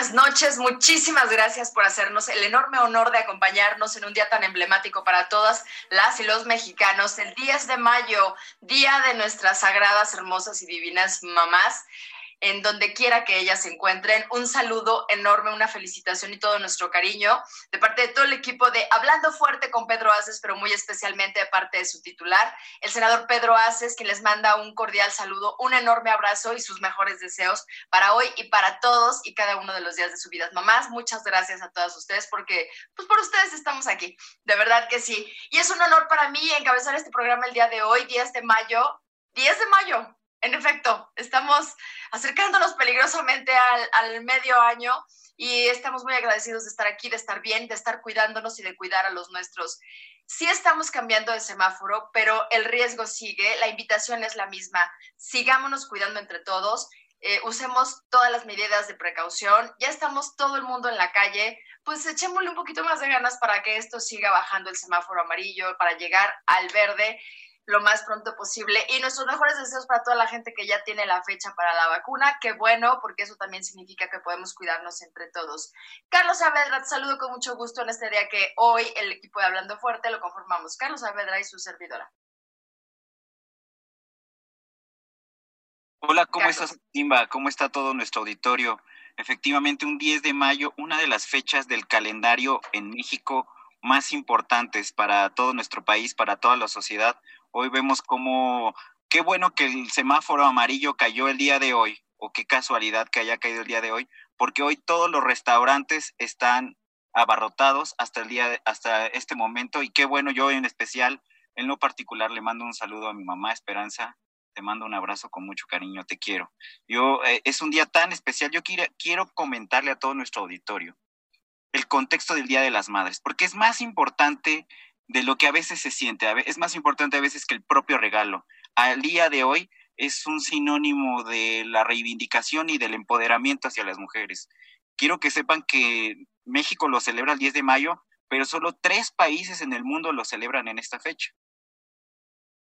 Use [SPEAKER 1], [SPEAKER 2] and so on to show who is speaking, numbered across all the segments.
[SPEAKER 1] Buenas noches. Muchísimas gracias por hacernos el enorme honor de acompañarnos en un día tan emblemático para todas las y los mexicanos, el 10 de mayo, día de nuestras sagradas, hermosas y divinas mamás en donde quiera que ellas se encuentren. Un saludo enorme, una felicitación y todo nuestro cariño de parte de todo el equipo de Hablando Fuerte con Pedro Aces, pero muy especialmente de parte de su titular, el senador Pedro Aces, que les manda un cordial saludo, un enorme abrazo y sus mejores deseos para hoy y para todos y cada uno de los días de su vida. Mamás, muchas gracias a todas ustedes porque, pues por ustedes estamos aquí, de verdad que sí. Y es un honor para mí encabezar este programa el día de hoy, 10 de mayo. 10 de mayo, en efecto, estamos acercándonos peligrosamente al, medio año y estamos muy agradecidos de estar aquí, de estar bien, de estar cuidándonos y de cuidar a los nuestros. Sí estamos cambiando de semáforo, pero el riesgo sigue, la invitación es la misma. Sigámonos cuidando entre todos, eh, usemos todas las medidas de precaución, ya estamos todo el mundo en la calle, pues echémosle un poquito más de ganas para que esto siga bajando el semáforo amarillo, para llegar al verde lo más pronto posible. Y nuestros mejores deseos para toda la gente que ya tiene la fecha para la vacuna. Qué bueno, porque eso también significa que podemos cuidarnos entre todos. Carlos Saavedra, te saludo con mucho gusto en este día que hoy el equipo de Hablando Fuerte lo conformamos. Carlos Saavedra y su servidora.
[SPEAKER 2] Hola, ¿cómo Carlos. estás, Timba? ¿Cómo está todo nuestro auditorio? Efectivamente, un 10 de mayo, una de las fechas del calendario en México más importantes para todo nuestro país, para toda la sociedad. Hoy vemos cómo, qué bueno que el semáforo amarillo cayó el día de hoy, o qué casualidad que haya caído el día de hoy, porque hoy todos los restaurantes están abarrotados hasta el día, de, hasta este momento, y qué bueno, yo en especial, en lo particular, le mando un saludo a mi mamá Esperanza, te mando un abrazo con mucho cariño, te quiero. Yo, eh, es un día tan especial, yo quiero, quiero comentarle a todo nuestro auditorio el contexto del Día de las Madres, porque es más importante de lo que a veces se siente, es más importante a veces que el propio regalo. Al día de hoy es un sinónimo de la reivindicación y del empoderamiento hacia las mujeres. Quiero que sepan que México lo celebra el 10 de mayo, pero solo tres países en el mundo lo celebran en esta fecha.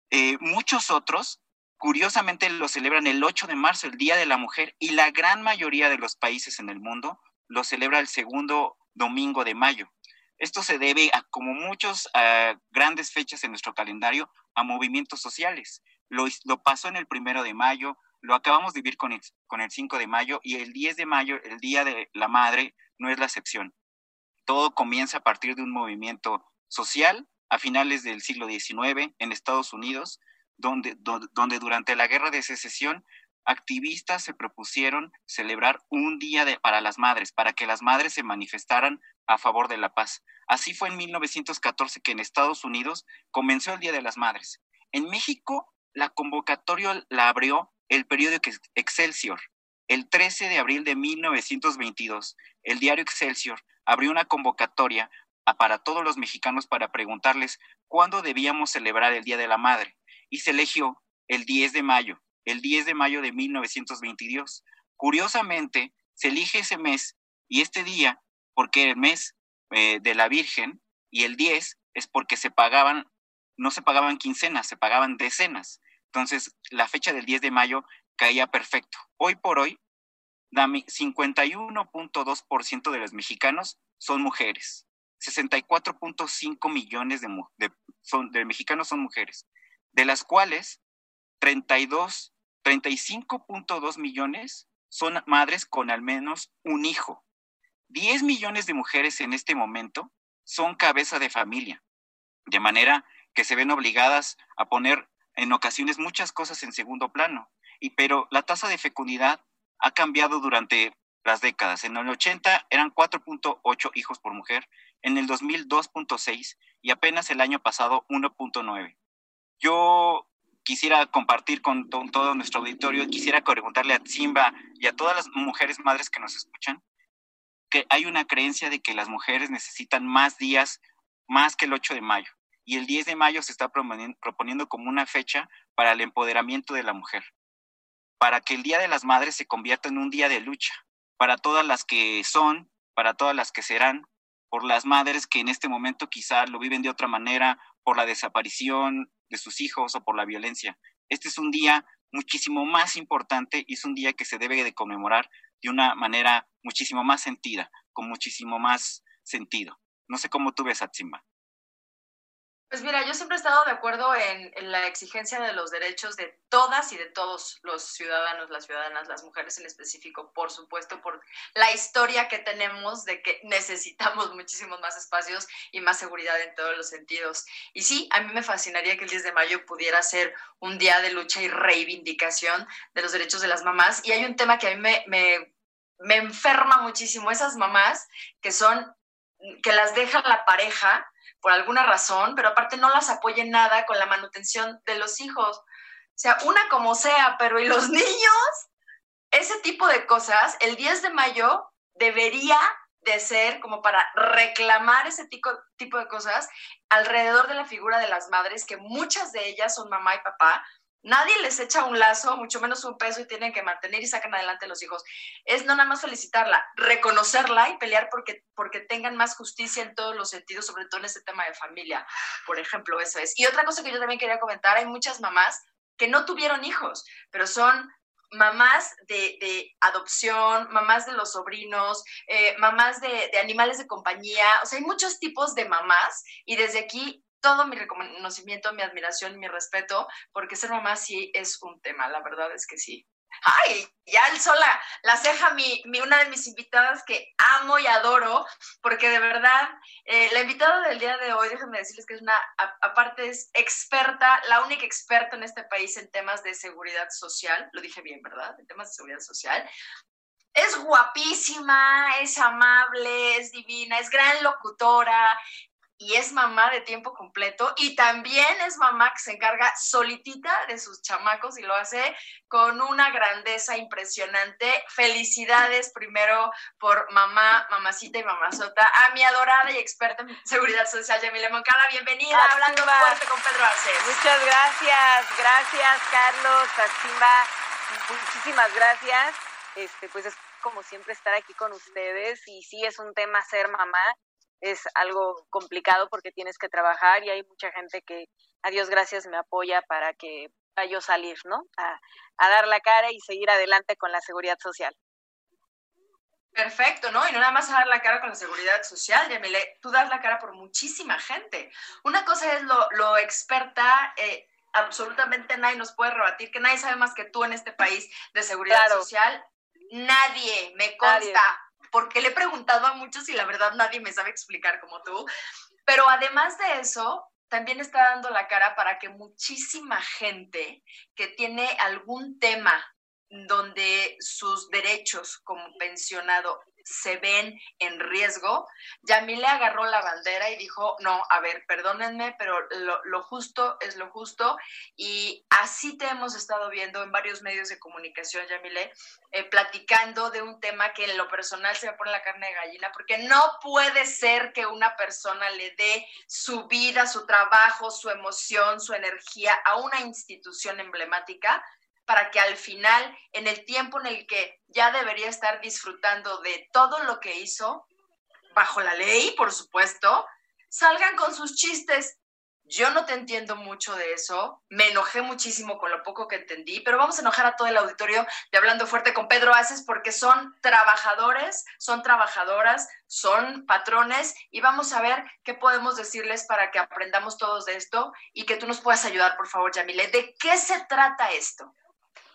[SPEAKER 2] Eh, muchos otros, curiosamente, lo celebran el 8 de marzo, el Día de la Mujer, y la gran mayoría de los países en el mundo lo celebra el segundo domingo de mayo. Esto se debe a, como muchas uh, grandes fechas en nuestro calendario, a movimientos sociales. Lo, lo, pasó en el primero de mayo, lo acabamos de vivir con el, con el 5 de mayo y el 10 de mayo, el Día de la Madre, no es la excepción. Todo comienza a partir de un movimiento social a finales del siglo XIX en Estados Unidos, donde, donde durante la guerra de secesión activistas se propusieron celebrar un día para las madres, para que las madres se manifestaran a favor de la paz. Así fue en 1914 que en Estados Unidos comenzó el Día de las Madres. En México, la convocatoria la abrió el periódico Excelsior. El 13 de abril de 1922, el diario Excelsior abrió una convocatoria para todos los mexicanos para preguntarles cuándo debíamos celebrar el Día de la Madre. Y se eligió el 10 de mayo, el 10 de mayo de 1922. Curiosamente, se elige ese mes y este día porque el mes eh, de la Virgen y el 10 es porque se pagaban, no se pagaban quincenas, se pagaban decenas. Entonces, la fecha del 10 de mayo caía perfecto. Hoy por hoy, 51.2% de los mexicanos son mujeres. 64.5 millones de mexicanos son mujeres, de las cuales 32, 35.2 millones son madres con al menos un hijo. 10 millones de mujeres en este momento son cabeza de familia, de manera que se ven obligadas a poner en ocasiones muchas cosas en segundo plano. Y pero la tasa de fecundidad ha cambiado durante las décadas. En el 80 eran 4.8 hijos por mujer, en el 2000 2.6 y apenas el año pasado 1.9. Yo quisiera compartir con todo nuestro auditorio, quisiera preguntarle a Simba y a todas las mujeres madres que nos escuchan, que hay una creencia de que las mujeres necesitan más días, más que el 8 de mayo. Y el 10 de mayo se está proponiendo como una fecha para el empoderamiento de la mujer, para que el Día de las Madres se convierta en un día de lucha, para todas las que son, para todas las que serán, por las madres que en este momento quizá lo viven de otra manera, por la desaparición de sus hijos o por la violencia. Este es un día muchísimo más importante y es un día que se debe de conmemorar de una manera muchísimo más sentida, con muchísimo más sentido. No sé cómo tú ves, Atzimba.
[SPEAKER 1] Pues mira, yo siempre he estado de acuerdo en, la exigencia de los derechos de todas y de todos los ciudadanos, las ciudadanas, las mujeres en específico, por supuesto, por la historia que tenemos de que necesitamos muchísimos más espacios y más seguridad en todos los sentidos. Y sí, a mí me fascinaría que el 10 de mayo pudiera ser un día de lucha y reivindicación de los derechos de las mamás. Y hay un tema que a mí me, me, me enferma muchísimo, esas mamás que son, que las deja la pareja por alguna razón, pero aparte no las apoyen nada con la manutención de los hijos. O sea, una como sea, pero ¿y los niños? Ese tipo de cosas, el 10 de mayo debería de ser como para reclamar ese tipo de cosas alrededor de la figura de las madres, que muchas de ellas son mamá y papá, Nadie les echa un lazo, mucho menos un peso y tienen que mantener y sacan adelante los hijos. Es no nada más felicitarla, reconocerla y pelear porque, porque tengan más justicia en todos los sentidos, sobre todo en este tema de familia, por ejemplo, eso es. Y otra cosa que yo también quería comentar, hay muchas mamás que no tuvieron hijos, pero son mamás de, adopción, mamás de los sobrinos, eh, mamás de, de animales de compañía, o sea, hay muchos tipos de mamás y desde aquí todo mi reconocimiento, mi admiración, mi respeto, porque ser mamá sí es un tema, la verdad es que sí. Ay, ya el sola, la ceja mi, mi, una de mis invitadas que amo y adoro, porque de verdad, eh, la invitada del día de hoy, déjenme decirles que es una, aparte es experta, la única experta en este país en temas de seguridad social, lo dije bien, ¿verdad? En temas de seguridad social. Es guapísima, es amable, es divina, es gran locutora, y es mamá de tiempo completo y también es mamá que se encarga solitita de sus chamacos y lo hace con una grandeza impresionante. Felicidades primero por mamá, mamacita y mamazota, a mi adorada y experta en seguridad social, Yamile Moncada. Bienvenida Hablando Fuerte con Pedro Arces.
[SPEAKER 3] Muchas gracias, gracias Carlos, Simba, muchísimas gracias. Este, pues es como siempre estar aquí con ustedes y sí es un tema ser mamá es algo complicado porque tienes que trabajar y hay mucha gente que, a Dios gracias, me apoya para que a yo salir, ¿no? A, dar la cara y seguir adelante con la seguridad social.
[SPEAKER 1] Perfecto, ¿no? Y no nada más a dar la cara con la seguridad social, Yamile, tú das la cara por muchísima gente. Una cosa es lo, experta, eh, absolutamente nadie nos puede rebatir, que nadie sabe más que tú en este país de seguridad social. Nadie, me consta porque le he preguntado a muchos y la verdad nadie me sabe explicar como tú. Pero además de eso, también está dando la cara para que muchísima gente que tiene algún tema donde sus derechos como pensionado se ven en riesgo, Yamile agarró la bandera y dijo, no, a ver, perdónenme, pero lo, justo es lo justo. Y así te hemos estado viendo en varios medios de comunicación, Yamile, eh, platicando de un tema que en lo personal se va a poner la carne de gallina, porque no puede ser que una persona le dé su vida, su trabajo, su emoción, su energía a una institución emblemática para que al final, en el tiempo en el que ya debería estar disfrutando de todo lo que hizo, bajo la ley, por supuesto, salgan con sus chistes. yo no te entiendo mucho de eso, me enojé muchísimo con lo poco que entendí, pero vamos a enojar a todo el auditorio de Hablando Fuerte con Pedro Aces porque son trabajadores, son trabajadoras, son patrones y vamos a ver qué podemos decirles para que aprendamos todos de esto y que tú nos puedas ayudar, por favor, Yamile. ¿De qué se trata esto?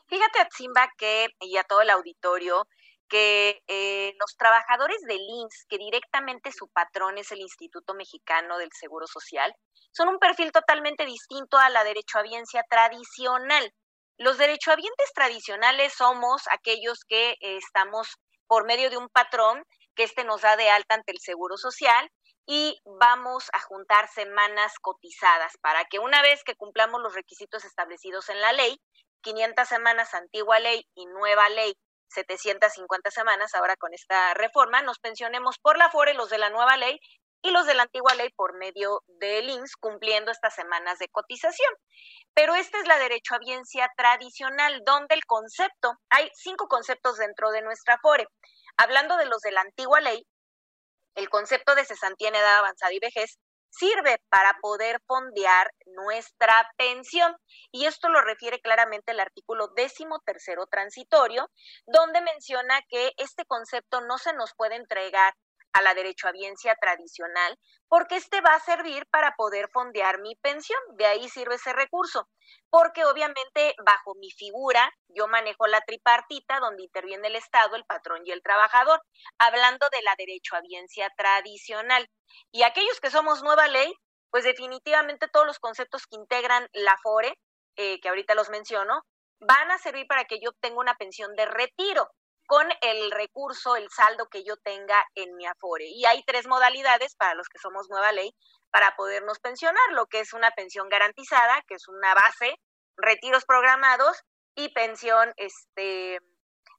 [SPEAKER 4] Fíjate, Atzimba, que, y a todo el auditorio, que eh, los trabajadores del INSS, que directamente su patrón es el Instituto Mexicano del Seguro Social, son un perfil totalmente distinto a la derechohabiencia tradicional. Los derechohabientes tradicionales somos aquellos que eh, estamos por medio de un patrón que éste nos da de alta ante el Seguro Social y vamos a juntar semanas cotizadas para que una vez que cumplamos los requisitos establecidos en la ley, 500 semanas antigua ley y nueva ley 750 semanas ahora con esta reforma, nos pensionemos por la FORE los de la nueva ley y los de la antigua ley por medio del INSS cumpliendo estas semanas de cotización. Pero esta es la derechohabiencia tradicional, donde el concepto, hay cinco conceptos dentro de nuestra FORE. Hablando de los de la antigua ley, el concepto de cesantía en edad avanzada y vejez sirve para poder fondear nuestra pensión. Y esto lo refiere claramente el artículo décimo tercero transitorio, donde menciona que este concepto no se nos puede entregar a la derechohabiencia tradicional, porque este va a servir para poder fondear mi pensión. De ahí sirve ese recurso, porque obviamente bajo mi figura yo manejo la tripartita donde interviene el Estado, el patrón y el trabajador, hablando de la derechohabiencia tradicional. Y aquellos que somos nueva ley, pues definitivamente todos los conceptos que integran la FORE, eh, que ahorita los menciono, van a servir para que yo obtenga una pensión de retiro con el recurso, el saldo que yo tenga en mi Afore. Y hay tres modalidades para los que somos nueva ley para podernos pensionar, lo que es una pensión garantizada, que es una base, retiros programados y pensión este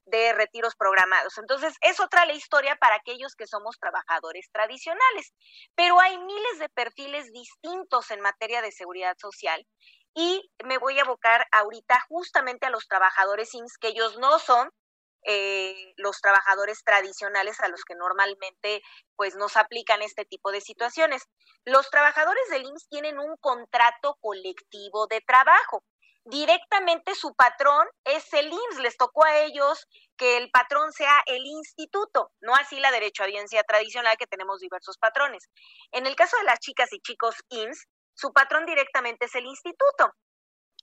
[SPEAKER 4] de retiros programados. Entonces, es otra la historia para aquellos que somos trabajadores tradicionales, pero hay miles de perfiles distintos en materia de seguridad social y me voy a abocar ahorita justamente a los trabajadores INS, que ellos no son eh, los trabajadores tradicionales a los que normalmente pues nos aplican este tipo de situaciones. Los trabajadores del IMSS tienen un contrato colectivo de trabajo. Directamente su patrón es el IMSS, les tocó a ellos que el patrón sea el instituto, no así la derecho audiencia tradicional que tenemos diversos patrones. En el caso de las chicas y chicos IMSS, su patrón directamente es el instituto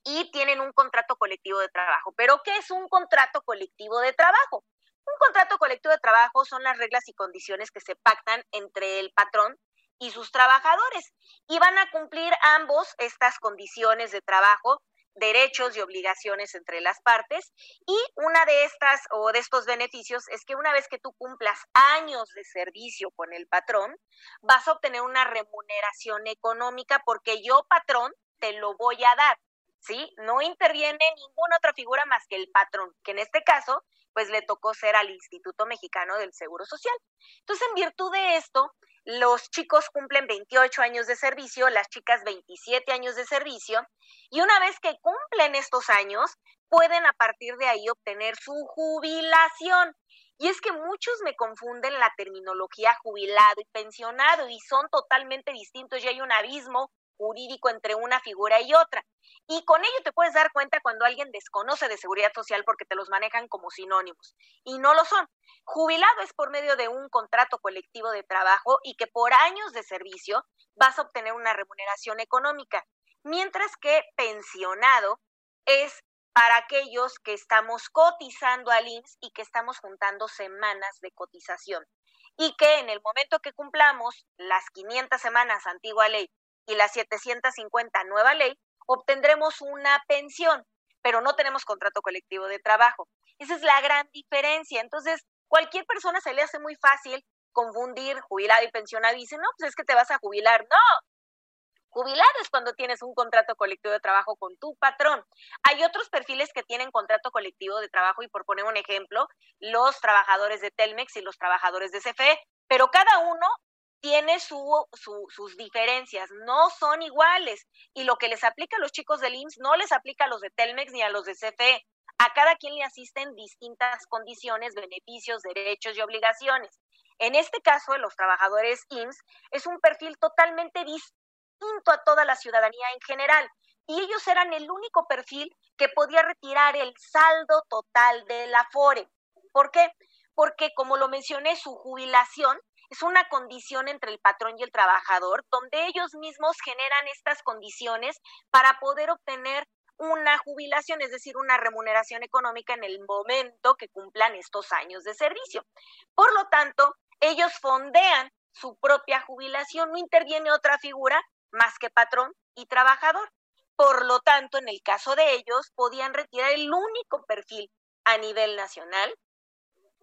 [SPEAKER 4] y tienen un contrato colectivo de trabajo. ¿Pero qué es un contrato colectivo de trabajo? Un contrato colectivo de trabajo son las reglas y condiciones que se pactan entre el patrón y sus trabajadores y van a cumplir ambos estas condiciones de trabajo, derechos y obligaciones entre las partes y una de estas o de estos beneficios es que una vez que tú cumplas años de servicio con el patrón, vas a obtener una remuneración económica porque yo patrón te lo voy a dar. ¿Sí? No interviene ninguna otra figura más que el patrón, que en este caso, pues le tocó ser al Instituto Mexicano del Seguro Social. Entonces, en virtud de esto, los chicos cumplen 28 años de servicio, las chicas 27 años de servicio, y una vez que cumplen estos años, pueden a partir de ahí obtener su jubilación. Y es que muchos me confunden la terminología jubilado y pensionado y son totalmente distintos y hay un abismo jurídico entre una figura y otra. Y con ello te puedes dar cuenta cuando alguien desconoce de seguridad social porque te los manejan como sinónimos. Y no lo son. Jubilado es por medio de un contrato colectivo de trabajo y que por años de servicio vas a obtener una remuneración económica. Mientras que pensionado es para aquellos que estamos cotizando al IMSS y que estamos juntando semanas de cotización. Y que en el momento que cumplamos las 500 semanas antigua ley y la 750 nueva ley, obtendremos una pensión, pero no tenemos contrato colectivo de trabajo. Esa es la gran diferencia. Entonces, cualquier persona se le hace muy fácil confundir jubilado y pensionado y dice, no, pues es que te vas a jubilar. No, jubilado es cuando tienes un contrato colectivo de trabajo con tu patrón. Hay otros perfiles que tienen contrato colectivo de trabajo y por poner un ejemplo, los trabajadores de Telmex y los trabajadores de CFE, pero cada uno tiene su, sus diferencias, no son iguales. Y lo que les aplica a los chicos del IMSS no les aplica a los de Telmex ni a los de CFE. A cada quien le asisten distintas condiciones, beneficios, derechos y obligaciones. En este caso, de los trabajadores IMSS es un perfil totalmente distinto a toda la ciudadanía en general. Y ellos eran el único perfil que podía retirar el saldo total del Afore. ¿Por qué? Porque, como lo mencioné, su jubilación es una condición entre el patrón y el trabajador, donde ellos mismos generan estas condiciones para poder obtener una jubilación, es decir, una remuneración económica en el momento que cumplan estos años de servicio. Por lo tanto, ellos fondean su propia jubilación, no interviene otra figura más que patrón y trabajador. Por lo tanto, en el caso de ellos, podían retirar el único perfil a nivel nacional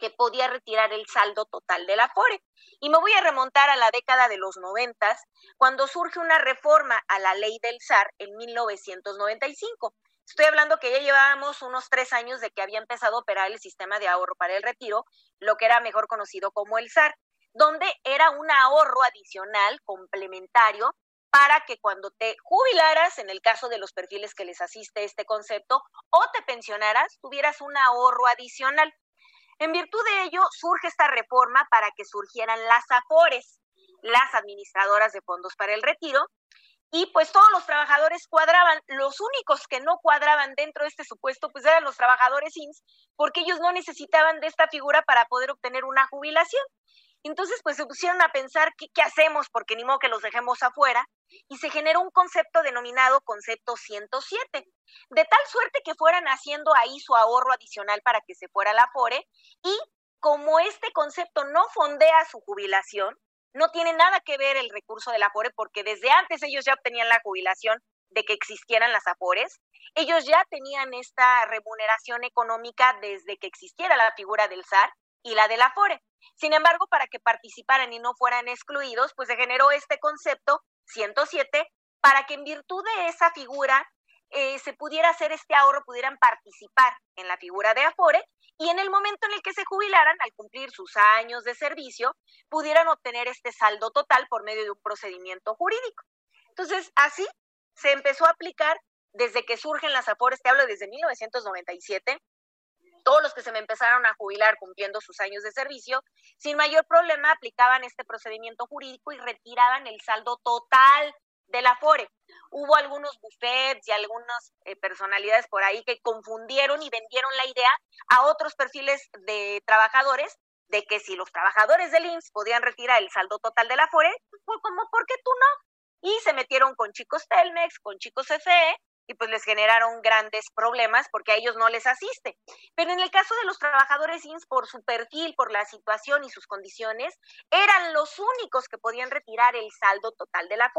[SPEAKER 4] que podía retirar el saldo total del Afore. Y me voy a remontar a la década de los noventas, cuando surge una reforma a la ley del SAR en 1995. Estoy hablando que ya llevábamos unos tres años de que había empezado a operar el sistema de ahorro para el retiro, lo que era mejor conocido como el SAR, donde era un ahorro adicional complementario para que cuando te jubilaras, en el caso de los perfiles que les asiste este concepto, o te pensionaras, tuvieras un ahorro adicional. En virtud de ello, surge esta reforma para que surgieran las AFORES, las administradoras de fondos para el retiro, y pues todos los trabajadores cuadraban. Los únicos que no cuadraban dentro de este supuesto, pues eran los trabajadores INS, porque ellos no necesitaban de esta figura para poder obtener una jubilación. Entonces, pues se pusieron a pensar qué, hacemos, porque ni modo que los dejemos afuera, y se generó un concepto denominado concepto 107, de tal suerte que fueran haciendo ahí su ahorro adicional para que se fuera la FORE, y como este concepto no fondea su jubilación, no tiene nada que ver el recurso de la FORE, porque desde antes ellos ya obtenían la jubilación de que existieran las AFORES, ellos ya tenían esta remuneración económica desde que existiera la figura del SAR y la de la FORE. Sin embargo, para que participaran y no fueran excluidos, pues se generó este concepto 107 para que en virtud de esa figura eh, se pudiera hacer este ahorro, pudieran participar en la figura de Afore y en el momento en el que se jubilaran, al cumplir sus años de servicio, pudieran obtener este saldo total por medio de un procedimiento jurídico. Entonces, así se empezó a aplicar desde que surgen las Afores, te hablo desde 1997, todos los que se me empezaron a jubilar cumpliendo sus años de servicio, sin mayor problema aplicaban este procedimiento jurídico y retiraban el saldo total del Afore. Hubo algunos buffets y algunas eh, personalidades por ahí que confundieron y vendieron la idea a otros perfiles de trabajadores de que si los trabajadores del IMSS podían retirar el saldo total del Afore, pues como, ¿por qué tú no? Y se metieron con chicos Telmex, con chicos CFE, y pues les generaron grandes problemas porque a ellos no les asiste. Pero en el caso de los trabajadores INS, por su perfil, por la situación y sus condiciones, eran los únicos que podían retirar el saldo total de la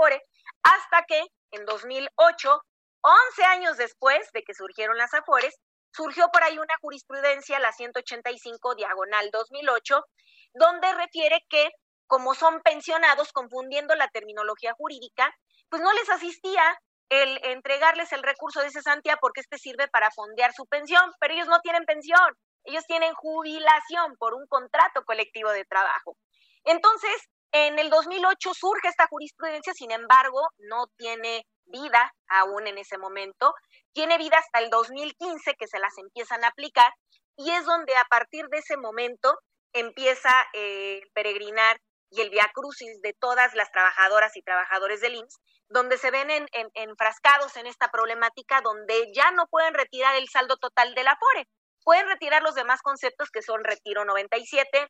[SPEAKER 4] hasta que en 2008, 11 años después de que surgieron las Afores, surgió por ahí una jurisprudencia, la 185 diagonal 2008, donde refiere que como son pensionados, confundiendo la terminología jurídica, pues no les asistía el entregarles el recurso de cesantía porque este sirve para fondear su pensión, pero ellos no tienen pensión, ellos tienen jubilación por un contrato colectivo de trabajo. Entonces, en el 2008 surge esta jurisprudencia, sin embargo, no tiene vida aún en ese momento, tiene vida hasta el 2015 que se las empiezan a aplicar y es donde a partir de ese momento empieza eh, peregrinar y el via crucis de todas las trabajadoras y trabajadores del IMSS donde se ven en, enfrascados en esta problemática, donde ya no pueden retirar el saldo total del Afore. Pueden retirar los demás conceptos que son Retiro 97,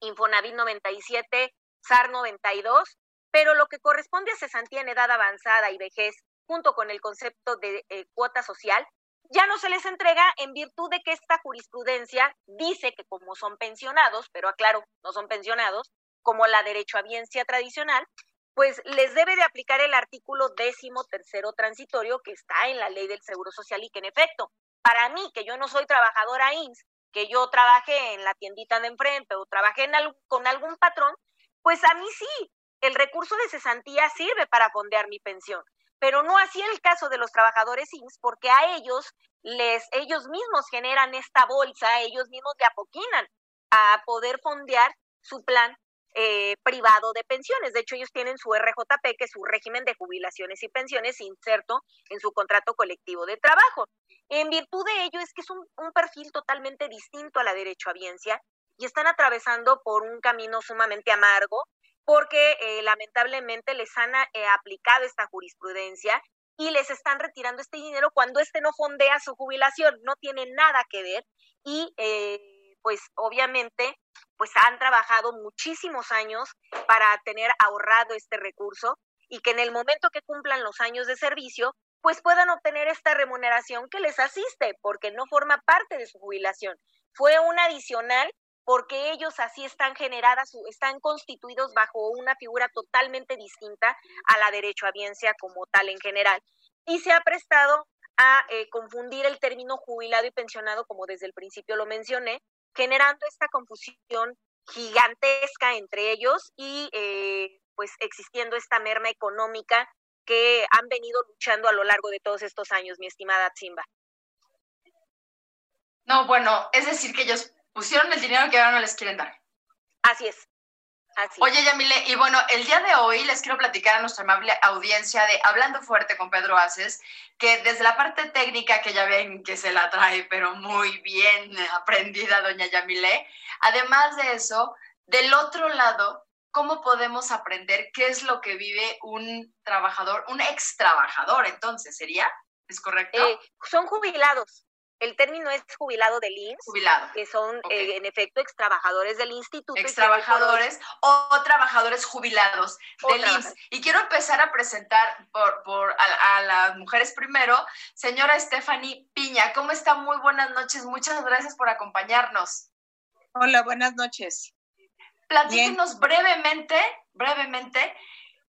[SPEAKER 4] Infonavit 97, SAR 92, pero lo que corresponde a cesantía en edad avanzada y vejez, junto con el concepto de eh, cuota social, ya no se les entrega en virtud de que esta jurisprudencia dice que como son pensionados, pero aclaro, no son pensionados, como la derecho a biencia tradicional, pues les debe de aplicar el artículo décimo tercero transitorio que está en la ley del Seguro Social y que en efecto, para mí, que yo no soy trabajadora INS, que yo trabajé en la tiendita de enfrente o trabajé en con algún patrón, pues a mí sí, el recurso de cesantía sirve para fondear mi pensión, pero no así el caso de los trabajadores INS, porque a ellos les ellos mismos generan esta bolsa, ellos mismos le apoquinan a poder fondear su plan eh, privado de pensiones. De hecho, ellos tienen su RJP, que es su régimen de jubilaciones y pensiones, inserto en su contrato colectivo de trabajo. En virtud de ello, es que es un, perfil totalmente distinto a la derecho a biencia y están atravesando por un camino sumamente amargo porque eh, lamentablemente les han eh, aplicado esta jurisprudencia y les están retirando este dinero cuando este no fondea su jubilación, no tiene nada que ver y eh, pues obviamente pues han trabajado muchísimos años para tener ahorrado este recurso y que en el momento que cumplan los años de servicio pues puedan obtener esta remuneración que les asiste porque no forma parte de su jubilación. Fue un adicional porque ellos así están generadas, están constituidos bajo una figura totalmente distinta a la derecho derechohabiencia como tal en general. Y se ha prestado a eh, confundir el término jubilado y pensionado, como desde el principio lo mencioné, generando esta confusión gigantesca entre ellos y eh, pues existiendo esta merma económica que han venido luchando a lo largo de todos estos años, mi estimada Zimba.
[SPEAKER 1] No, bueno, es decir, que ellos pusieron el dinero que ahora no les quieren dar.
[SPEAKER 4] Así es. Así
[SPEAKER 1] Oye, Yamile, y bueno, el día de hoy les quiero platicar a nuestra amable audiencia de Hablando Fuerte con Pedro Aces, que desde la parte técnica, que ya ven que se la trae, pero muy bien aprendida doña Yamile, además de eso, del otro lado, ¿cómo podemos aprender qué es lo que vive un trabajador, un ex trabajador, entonces, ¿sería? ¿Es correcto?
[SPEAKER 4] Eh, son jubilados. El término es jubilado del IMSS.
[SPEAKER 1] Jubilado.
[SPEAKER 4] Que son, eh, en efecto, ex trabajadores del instituto.
[SPEAKER 1] Ex trabajadores o trabajadores jubilados del IMSS. Y quiero empezar a presentar por, por a, las mujeres primero. Señora Stephanie Piña, ¿cómo está? Muy buenas noches. Muchas gracias por acompañarnos.
[SPEAKER 5] Hola, buenas noches.
[SPEAKER 1] Platíquenos brevemente, brevemente,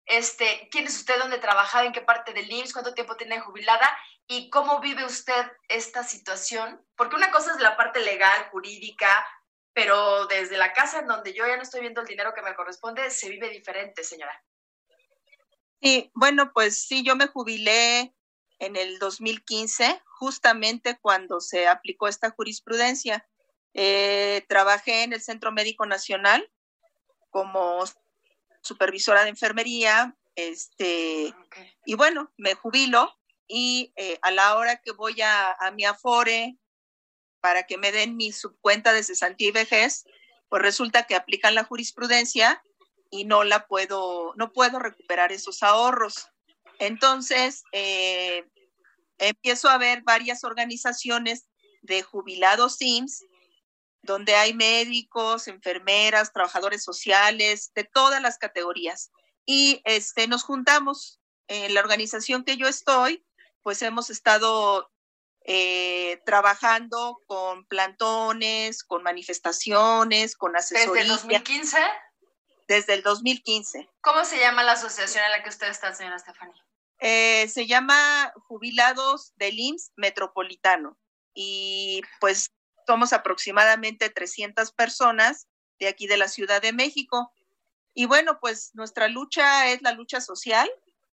[SPEAKER 1] este, quién es usted, dónde trabaja, en qué parte del IMSS, cuánto tiempo tiene jubilada y cómo vive usted esta situación, porque una cosa es la parte legal, jurídica, pero desde la casa en donde yo ya no estoy viendo el dinero que me corresponde, se vive diferente, señora.
[SPEAKER 5] Sí, bueno, pues sí, yo me jubilé en el 2015, justamente cuando se aplicó esta jurisprudencia. Eh, trabajé en el Centro Médico Nacional como supervisora de enfermería, este, y bueno, me jubilo y eh, a la hora que voy a, mi Afore para que me den mi subcuenta de cesantía y vejez, pues resulta que aplican la jurisprudencia y no la puedo, no puedo recuperar esos ahorros. Entonces, eh, empiezo a ver varias organizaciones de jubilados SIMS, donde hay médicos, enfermeras, trabajadores sociales, de todas las categorías. Y este, nos juntamos en la organización que yo estoy, pues hemos estado eh, trabajando con plantones, con manifestaciones, con asesoría.
[SPEAKER 1] ¿Desde el 2015?
[SPEAKER 5] Desde el 2015.
[SPEAKER 1] ¿Cómo se llama la asociación en la que usted está, señora Stephanie?
[SPEAKER 5] Eh, se llama Jubilados del IMSS Metropolitano y pues somos aproximadamente 300 personas de aquí de la Ciudad de México. Y bueno, pues nuestra lucha es la lucha social,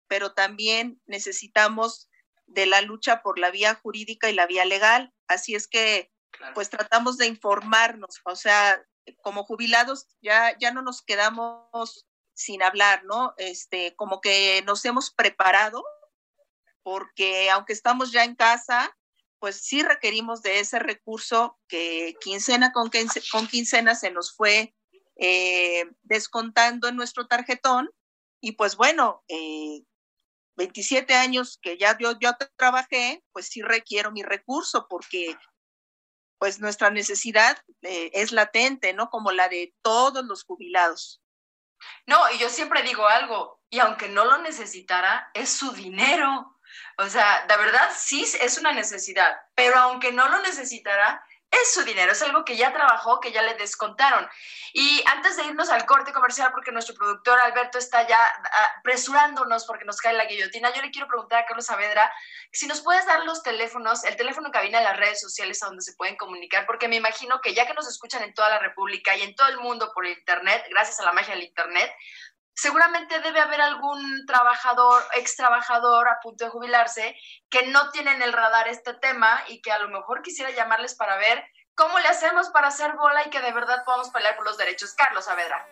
[SPEAKER 5] pero también necesitamos de la lucha por la vía jurídica y la vía legal. Así es que, pues tratamos de informarnos, o sea, como jubilados ya, ya no nos quedamos sin hablar, ¿no? Este, como que nos hemos preparado, porque aunque estamos ya en casa, pues sí requerimos de ese recurso que quincena con, con quincena se nos fue eh, descontando en nuestro tarjetón. Y pues bueno, eh, 27 años que ya yo, trabajé, pues sí requiero mi recurso porque pues nuestra necesidad eh, es latente, ¿no? Como la de todos los jubilados.
[SPEAKER 1] No, y yo siempre digo algo, y aunque no lo necesitara, es su dinero. O sea, de verdad sí es una necesidad, pero aunque no lo necesitara, es su dinero, es algo que ya trabajó, que ya le descontaron. Y antes de irnos al corte comercial, porque nuestro productor Alberto está ya ah, apresurándonos porque nos cae la guillotina, yo le quiero preguntar a Carlos Saavedra si nos puedes dar los teléfonos, el teléfono en cabina de las redes sociales a donde se pueden comunicar, porque me imagino que ya que nos escuchan en toda la República y en todo el mundo por Internet, gracias a la magia del Internet, seguramente debe haber algún trabajador, ex trabajador a punto de jubilarse que no tiene en el radar este tema y que a lo mejor quisiera llamarles para ver cómo le hacemos para hacer bola y que de verdad podamos pelear por los derechos. Carlos Saavedra.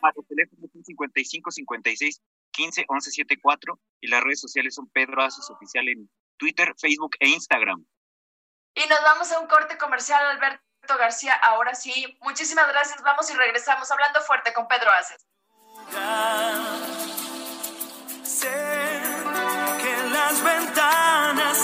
[SPEAKER 2] Para el teléfono 55 56 15 11 74 y las redes sociales son Pedro Asos Oficial en Twitter, Facebook e Instagram.
[SPEAKER 1] Y nos vamos a un corte comercial, Alberto García. Ahora sí, muchísimas gracias. Vamos y regresamos hablando fuerte con Pedro Aces.
[SPEAKER 6] Sé que las ventanas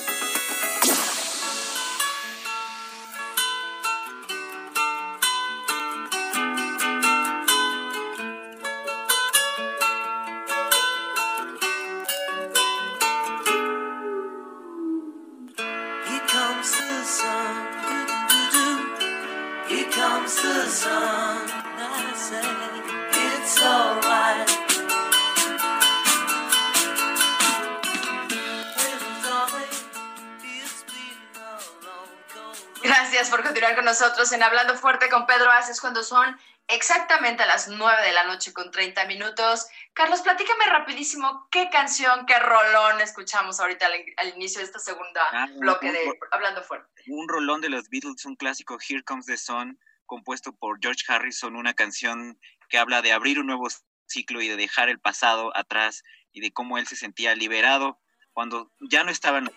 [SPEAKER 1] Nosotros en Hablando Fuerte con Pedro Aces cuando son exactamente a las 9 de la noche con 30 minutos. Carlos, platícame rapidísimo qué canción, qué rolón escuchamos ahorita al, al inicio de esta segunda
[SPEAKER 2] Ah,
[SPEAKER 1] bloque de Hablando Fuerte.
[SPEAKER 2] un rolón de los Beatles, un clásico Here Comes the Sun, compuesto por George Harrison, una canción que habla de abrir un nuevo ciclo y de dejar el pasado atrás y de cómo él se sentía liberado cuando ya no estaban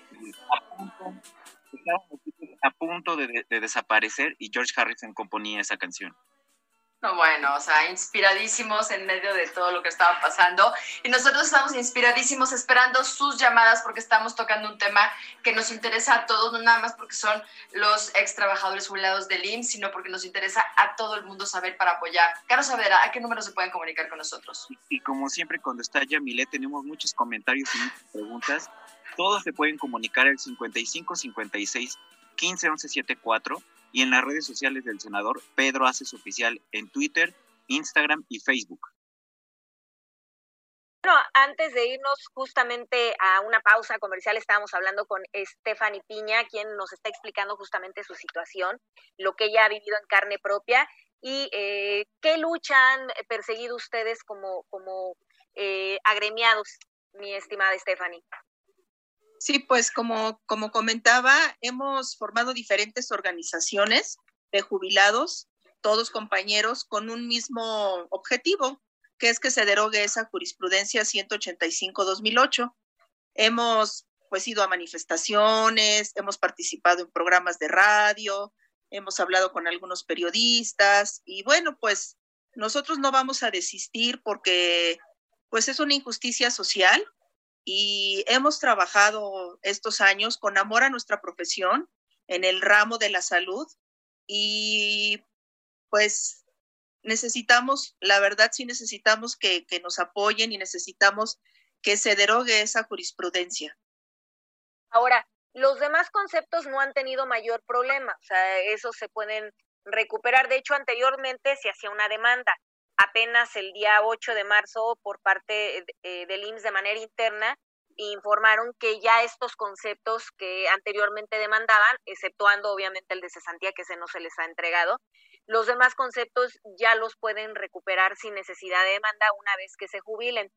[SPEAKER 2] a punto, de, de- de desaparecer y George Harrison componía esa canción.
[SPEAKER 1] No, bueno, o sea, inspiradísimos en medio de todo lo que estaba pasando. Y nosotros estamos inspiradísimos esperando sus llamadas porque estamos tocando un tema que nos interesa a todos, no nada más porque son los ex trabajadores jubilados del IMSS, sino porque nos interesa a todo el mundo saber para apoyar. Carlos Savera, ¿a qué número se pueden comunicar con nosotros?
[SPEAKER 2] Y como siempre, cuando está Yamilet, tenemos muchos comentarios y muchas preguntas. Todos se pueden comunicar al 55 56 15 11 74 y en las redes sociales del senador Pedro Aces Oficial en Twitter, Instagram y Facebook.
[SPEAKER 4] Bueno, antes de irnos justamente a una pausa comercial, estábamos hablando con Stephanie Piña, quien nos está explicando justamente su situación, lo que ella ha vivido en carne propia y eh, qué lucha han perseguido ustedes como, como eh, agremiados, mi estimada Stephanie.
[SPEAKER 5] Sí, pues como, como comentaba, hemos formado diferentes organizaciones de jubilados, todos compañeros, con un mismo objetivo, que es que se derogue esa jurisprudencia 185-2008. Hemos pues ido a manifestaciones, hemos participado en programas de radio, hemos hablado con algunos periodistas y bueno, pues nosotros no vamos a desistir porque pues es una injusticia social y hemos trabajado estos años con amor a nuestra profesión en el ramo de la salud y pues necesitamos, la verdad sí necesitamos que, que nos apoyen y necesitamos que se derogue esa jurisprudencia.
[SPEAKER 4] Ahora, los demás conceptos no han tenido mayor problema, o sea, esos se pueden recuperar. De hecho, anteriormente se hacía una demanda. Apenas el día 8 de marzo, por parte eh, del IMSS de manera interna, informaron que ya estos conceptos que anteriormente demandaban, exceptuando obviamente el de cesantía que se no se les ha entregado, los demás conceptos ya los pueden recuperar sin necesidad de demanda una vez que se jubilen.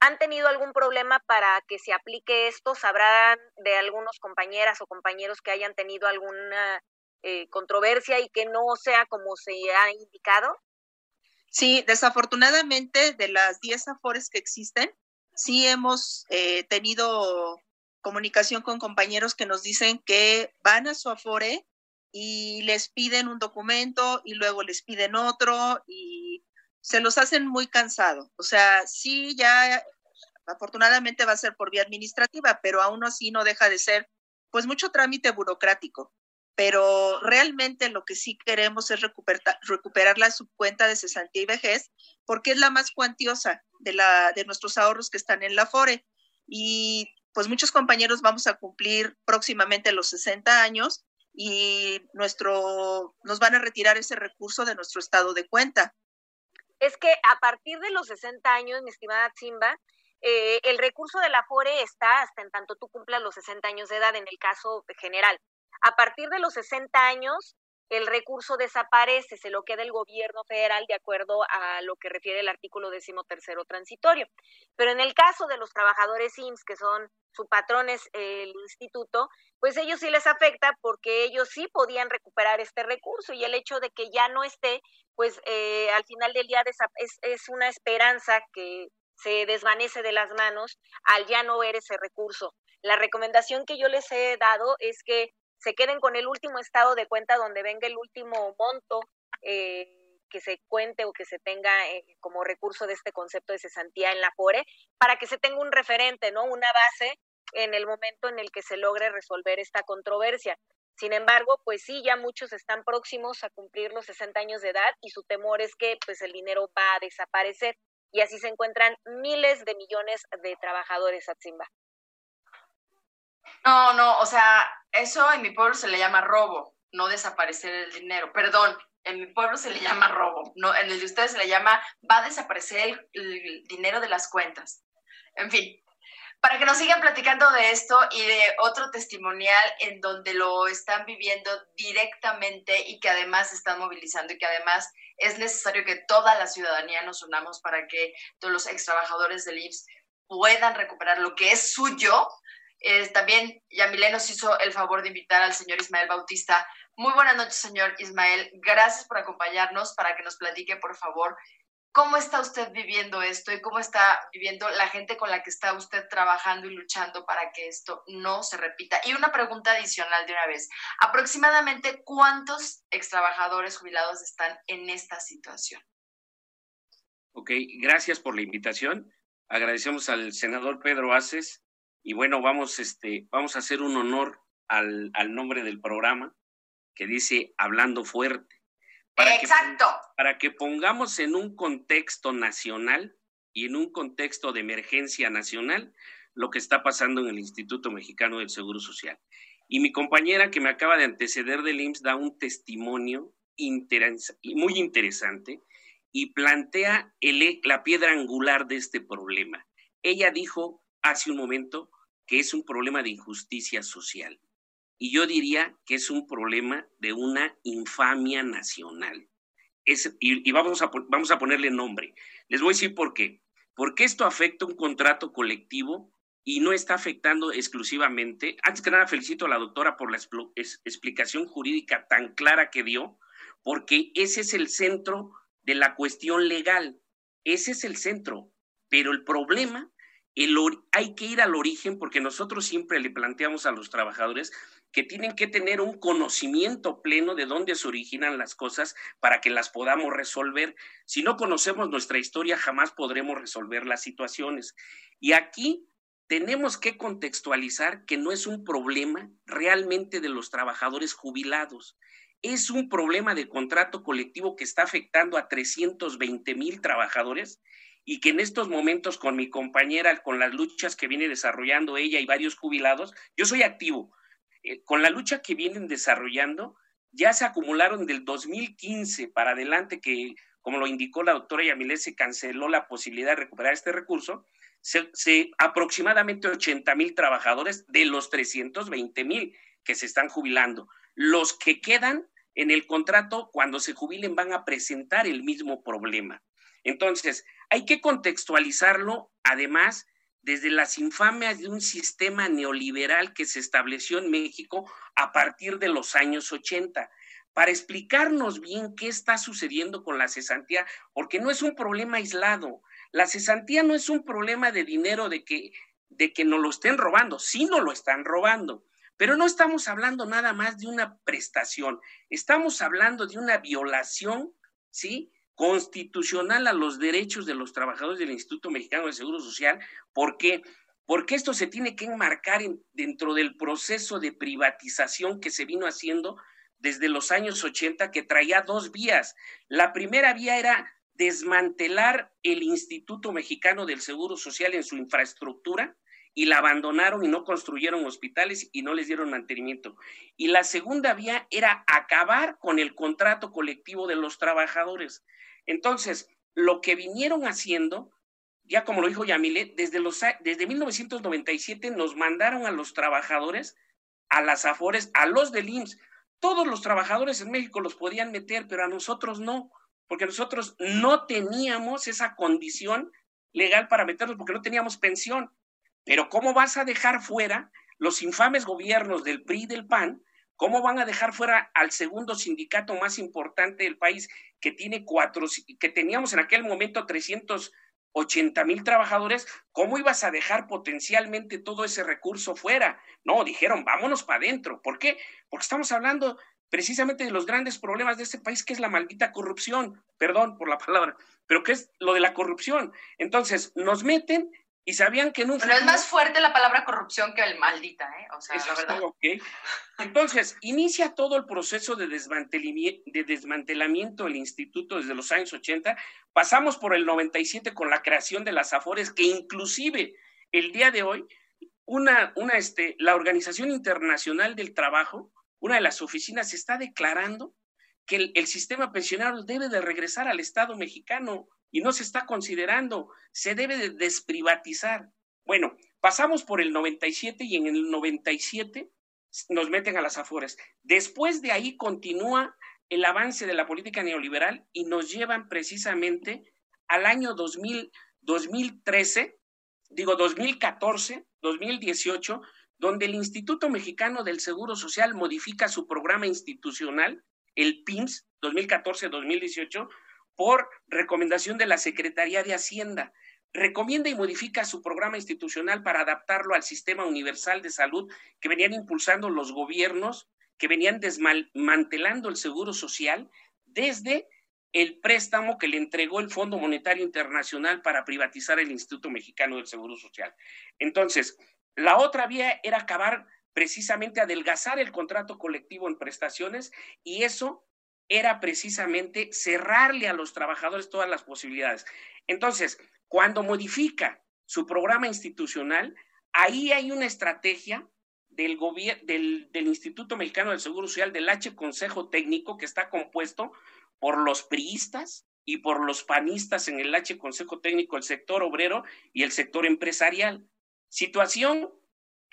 [SPEAKER 4] ¿Han tenido algún problema para que se aplique esto? ¿Sabrán de algunos compañeras o compañeros que hayan tenido alguna eh, controversia y que no sea como se ha indicado?
[SPEAKER 5] Sí, desafortunadamente de las 10 afores que existen, sí hemos eh, tenido comunicación con compañeros que nos dicen que van a su afore y les piden un documento y luego les piden otro y se los hacen muy cansado. O sea, sí, ya afortunadamente va a ser por vía administrativa, pero aún así no deja de ser pues mucho trámite burocrático. Pero realmente lo que sí queremos es recuperar, recuperar la subcuenta de cesantía y vejez, porque es la más cuantiosa de, la, de nuestros ahorros que están en la FORE. Y pues muchos compañeros vamos a cumplir próximamente los 60 años y nuestro, nos van a retirar ese recurso de nuestro estado de cuenta.
[SPEAKER 4] Es que a partir de los 60 años, mi estimada Simba, eh, el recurso de la FORE está hasta en tanto tú cumplas los 60 años de edad en el caso general. A partir de los 60 años, el recurso desaparece, se lo queda el gobierno federal de acuerdo a lo que refiere el artículo tercero transitorio. Pero en el caso de los trabajadores IMSS, que son su patrón es el instituto, pues ellos sí les afecta porque ellos sí podían recuperar este recurso y el hecho de que ya no esté, pues eh, al final del día es, es una esperanza que se desvanece de las manos al ya no ver ese recurso. La recomendación que yo les he dado es que se queden con el último estado de cuenta donde venga el último monto eh, que se cuente o que se tenga eh, como recurso de este concepto de cesantía en la FORE, para que se tenga un referente, ¿no? Una base en el momento en el que se logre resolver esta controversia. Sin embargo, pues sí, ya muchos están próximos a cumplir los 60 años de edad y su temor es que pues el dinero va a desaparecer y así se encuentran miles de millones de trabajadores, Atzimba.
[SPEAKER 1] No, no, o sea, eso en mi pueblo se le llama robo, no desaparecer el dinero. Perdón, en mi pueblo se le llama robo, no, en el de ustedes se le llama va a desaparecer el, dinero de las cuentas. En fin, para que nos sigan platicando de esto y de otro testimonial en donde lo están viviendo directamente y que además están movilizando y que además es necesario que toda la ciudadanía nos unamos para que todos los ex trabajadores del IMSS puedan recuperar lo que es suyo también Yamile nos hizo el favor de invitar al señor Ismael Bautista. Muy buenas noches, señor Ismael. Gracias por acompañarnos para que nos platique, por favor, cómo está usted viviendo esto y cómo está viviendo la gente con la que está usted trabajando y luchando para que esto no se repita. Y una pregunta adicional de una vez. Aproximadamente, ¿cuántos extrabajadores jubilados están en esta situación?
[SPEAKER 7] Ok, gracias por la invitación. Agradecemos al senador Pedro Aces y bueno, vamos, este, vamos a hacer un honor al, al nombre del programa que dice Hablando Fuerte.
[SPEAKER 1] Para Exacto.
[SPEAKER 7] Que, para que pongamos en un contexto nacional y en un contexto de emergencia nacional lo que está pasando en el Instituto Mexicano del Seguro Social. Y mi compañera que me acaba de anteceder del IMSS da un testimonio muy interesante y plantea el, la piedra angular de este problema. Ella dijo hace un momento que es un problema de injusticia social. Y yo diría que es un problema de una infamia nacional. Es, y, vamos, a, vamos a ponerle nombre. Les voy a decir por qué. Porque esto afecta un contrato colectivo y no está afectando exclusivamente. Antes que nada, felicito a la doctora por la explicación jurídica tan clara que dio, porque ese es el centro de la cuestión legal. Ese es el centro. Pero el problema hay que ir al origen porque nosotros siempre le planteamos a los trabajadores que tienen que tener un conocimiento pleno de dónde se originan las cosas para que las podamos resolver. Si no conocemos nuestra historia, jamás podremos resolver las situaciones. Y aquí tenemos que contextualizar que no es un problema realmente de los trabajadores jubilados. Es un problema de contrato colectivo que está afectando a 320 mil trabajadores y que en estos momentos con mi compañera, con las luchas que viene desarrollando ella y varios jubilados, yo soy activo. Eh, con la lucha que vienen desarrollando, ya se acumularon del 2015 para adelante, que como lo indicó la doctora Yamilé, se canceló la posibilidad de recuperar este recurso, se, aproximadamente 80 mil trabajadores de los 320 mil que se están jubilando. Los que quedan en el contrato, cuando se jubilen, van a presentar el mismo problema. Entonces, hay que contextualizarlo, además, desde las infamias de un sistema neoliberal que se estableció en México a partir de los años 80, para explicarnos bien qué está sucediendo con la cesantía, porque no es un problema aislado. La cesantía no es un problema de dinero de que, de que nos lo estén robando, sí nos lo están robando. Pero no estamos hablando nada más de una prestación, estamos hablando de una violación, ¿sí? Constitucional a los derechos de los trabajadores del Instituto Mexicano de Seguro Social. ¿Por qué? porque esto se tiene que enmarcar dentro del proceso de privatización que se vino haciendo desde los años 80, que traía dos vías. La primera vía era desmantelar el Instituto Mexicano del Seguro Social en su infraestructura y la abandonaron y no construyeron hospitales y no les dieron mantenimiento. Y la segunda vía era acabar con el contrato colectivo de los trabajadores. Entonces, lo que vinieron haciendo, ya como lo dijo Yamile, desde, los, desde 1997 nos mandaron a los trabajadores a las afores, a los del IMSS. Todos los trabajadores en México los podían meter, pero a nosotros no, porque nosotros no teníamos esa condición legal para meterlos porque no teníamos pensión. Pero ¿cómo vas a dejar fuera los infames gobiernos del PRI y del PAN? ¿Cómo van a dejar fuera al segundo sindicato más importante del país que tiene cuatro, que teníamos en aquel momento 380 mil trabajadores? ¿Cómo ibas a dejar potencialmente todo ese recurso fuera? No, dijeron, vámonos para adentro. ¿Por qué? Porque estamos hablando precisamente de los grandes problemas de este país, que es la maldita corrupción. Perdón por la palabra, pero que es lo de la corrupción. Entonces, nos meten y sabían que en un
[SPEAKER 1] Pero es más fuerte la palabra corrupción que el maldita, ¿eh? O sea, la verdad.
[SPEAKER 7] Entonces, inicia todo el proceso de, de desmantelamiento del instituto desde los años 80. Pasamos por el 97 con la creación de las AFORES, que inclusive el día de hoy, una, una, este, la Organización Internacional del Trabajo, una de las oficinas, está declarando que el, sistema pensionario debe de regresar al Estado mexicano y no se está considerando, se debe de desprivatizar. Bueno, pasamos por el 97 y en el 97 nos meten a las afueras. Después de ahí continúa el avance de la política neoliberal y nos llevan precisamente al año 2000, 2013, digo 2014, 2018, donde el Instituto Mexicano del Seguro Social modifica su programa institucional, el PIMS 2014-2018, por recomendación de la Secretaría de Hacienda. Recomienda y modifica su programa institucional para adaptarlo al sistema universal de salud que venían impulsando los gobiernos, que venían desmantelando el seguro social desde el préstamo que le entregó el Fondo Monetario Internacional para privatizar el Instituto Mexicano del Seguro Social. Entonces, la otra vía era acabar precisamente adelgazar el contrato colectivo en prestaciones y eso era precisamente cerrarle a los trabajadores todas las posibilidades. Entonces, cuando modifica su programa institucional, ahí hay una estrategia del, del, del Instituto Mexicano del Seguro Social, del H Consejo Técnico, que está compuesto por los priistas y por los panistas en el H Consejo Técnico, el sector obrero y el sector empresarial. Situación